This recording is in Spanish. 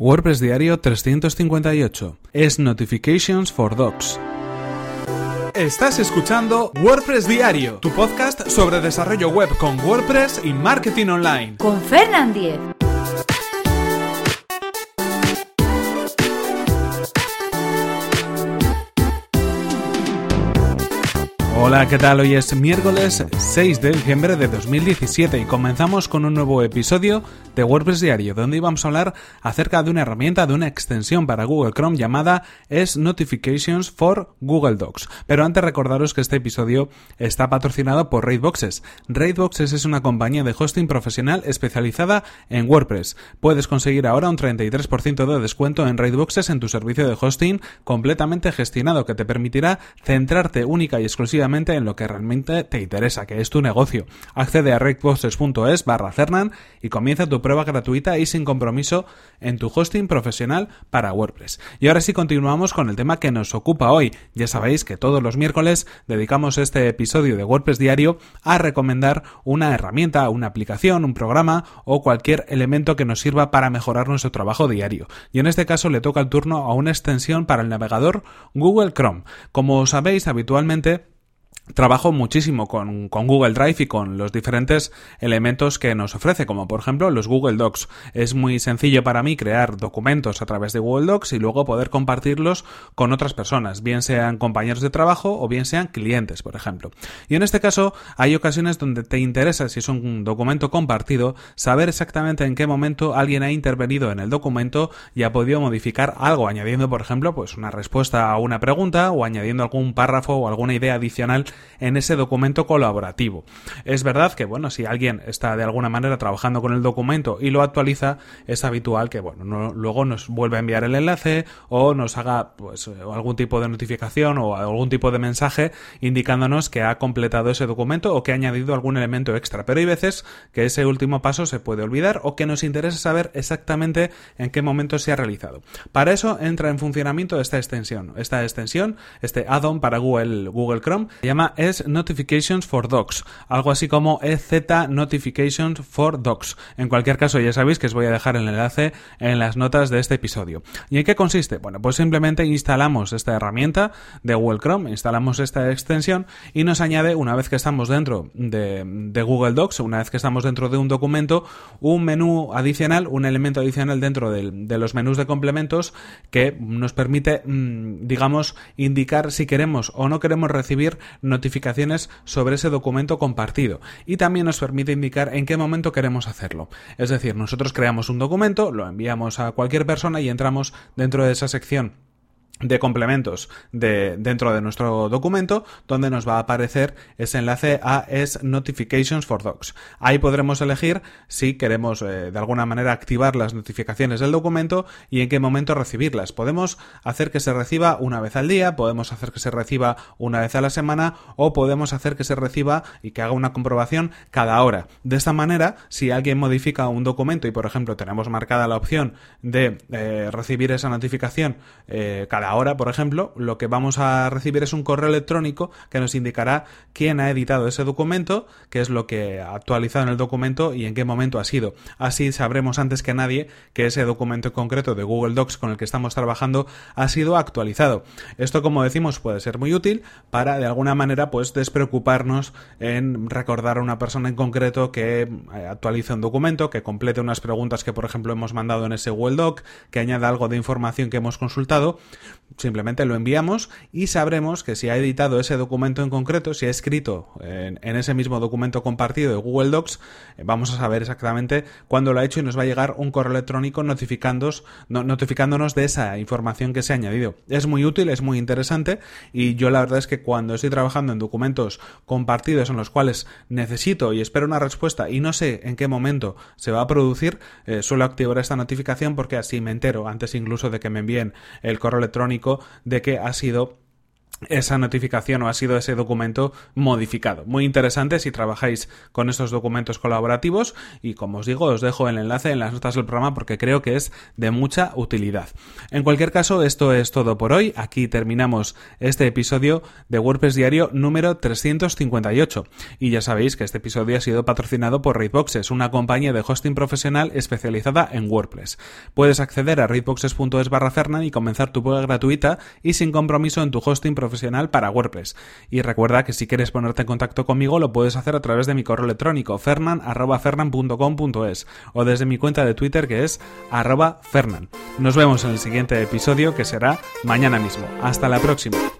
WordPress Diario 358 es Notifications for Docs. Estás escuchando WordPress Diario, tu podcast sobre desarrollo web con WordPress y marketing online. Con Fernand Diez. Hola, ¿qué tal? Hoy es miércoles 6 de diciembre de 2017 y comenzamos con un nuevo episodio de WordPress Diario, donde íbamos a hablar acerca de una herramienta, de una extensión para Google Chrome llamada S Notifications for Google Docs. Pero antes recordaros que este episodio está patrocinado por Raidboxes. Raidboxes es una compañía de hosting profesional especializada en WordPress. Puedes conseguir ahora un 33% de descuento en Raidboxes en tu servicio de hosting completamente gestionado que te permitirá centrarte única y exclusivamente en lo que realmente te interesa, que es tu negocio. Accede a recposts.es barra Cernan y comienza tu prueba gratuita y sin compromiso en tu hosting profesional para WordPress. Y ahora sí continuamos con el tema que nos ocupa hoy. Ya sabéis que todos los miércoles dedicamos este episodio de WordPress diario a recomendar una herramienta, una aplicación, un programa o cualquier elemento que nos sirva para mejorar nuestro trabajo diario. Y en este caso le toca el turno a una extensión para el navegador Google Chrome. Como sabéis, habitualmente trabajo muchísimo con, Google Drive y con los diferentes elementos que nos ofrece, como por ejemplo los Google Docs. Es muy sencillo para mí crear documentos a través de Google Docs y luego poder compartirlos con otras personas, bien sean compañeros de trabajo o bien sean clientes, por ejemplo. Y en este caso hay ocasiones donde te interesa, si es un documento compartido, saber exactamente en qué momento alguien ha intervenido en el documento y ha podido modificar algo, añadiendo, por ejemplo, pues una respuesta a una pregunta o añadiendo algún párrafo o alguna idea adicional en ese documento colaborativo. Es verdad que, bueno, si alguien está de alguna manera trabajando con el documento y lo actualiza, es habitual que, bueno, luego nos vuelva a enviar el enlace o nos haga pues algún tipo de notificación o algún tipo de mensaje indicándonos que ha completado ese documento o que ha añadido algún elemento extra. Pero hay veces que ese último paso se puede olvidar o que nos interesa saber exactamente en qué momento se ha realizado. Para eso entra en funcionamiento esta extensión. Esta extensión, este add-on para Google, Google Chrome, se llama es Notifications for Docs, algo así como EZ Notifications for Docs. En cualquier caso, ya sabéis que os voy a dejar el enlace en las notas de este episodio. ¿Y en qué consiste? Bueno, pues simplemente instalamos esta herramienta de Google Chrome, instalamos esta extensión y nos añade, una vez que estamos dentro de, Google Docs, una vez que estamos dentro de un documento, un menú adicional, un elemento adicional dentro de, los menús de complementos que nos permite, mm, digamos, indicar si queremos o no queremos recibir notificaciones notificaciones sobre ese documento compartido y también nos permite indicar en qué momento queremos hacerlo. Es decir, nosotros creamos un documento, lo enviamos a cualquier persona y entramos dentro de esa sección de complementos de, dentro de nuestro documento donde nos va a aparecer ese enlace a es Notifications for Docs. Ahí podremos elegir si queremos eh, de alguna manera activar las notificaciones del documento y en qué momento recibirlas. Podemos hacer que se reciba una vez al día, podemos hacer que se reciba una vez a la semana o podemos hacer que se reciba y que haga una comprobación cada hora. De esta manera, si alguien modifica un documento y por ejemplo tenemos marcada la opción de eh, recibir esa notificación eh, cada ahora, por ejemplo, lo que vamos a recibir es un correo electrónico que nos indicará quién ha editado ese documento, qué es lo que ha actualizado en el documento y en qué momento ha sido. Así sabremos antes que nadie que ese documento en concreto de Google Docs con el que estamos trabajando ha sido actualizado. Esto, como decimos, puede ser muy útil para de alguna manera pues despreocuparnos en recordar a una persona en concreto que eh, actualice un documento, que complete unas preguntas que por ejemplo hemos mandado en ese Google Doc, que añada algo de información que hemos consultado, simplemente lo enviamos y sabremos que si ha editado ese documento en concreto, si ha escrito en, ese mismo documento compartido de Google Docs, eh, vamos a saber exactamente cuándo lo ha hecho y nos va a llegar un correo electrónico notificándonos, notificándonos de esa información que se ha añadido. Es muy útil, es muy interesante y yo la verdad es que cuando estoy trabajando en documentos compartidos en los cuales necesito y espero una respuesta y no sé en qué momento se va a producir, eh, suelo activar esta notificación porque así me entero antes incluso de que me envíen el correo electrónico de que ha sido esa notificación o ha sido ese documento modificado. Muy interesante si trabajáis con estos documentos colaborativos y como os digo os dejo el enlace en las notas del programa porque creo que es de mucha utilidad. En cualquier caso esto es todo por hoy. Aquí terminamos este episodio de WordPress Diario número 358 y ya sabéis que este episodio ha sido patrocinado por Raidboxes, una compañía de hosting profesional especializada en WordPress. Puedes acceder a raidboxes.es barra Fernan y comenzar tu prueba gratuita y sin compromiso en tu hosting profesional para WordPress. Y recuerda que si quieres ponerte en contacto conmigo lo puedes hacer a través de mi correo electrónico fernan.fernan.com.es o desde mi cuenta de Twitter que es arroba fernan. Nos vemos en el siguiente episodio que será mañana mismo. Hasta la próxima.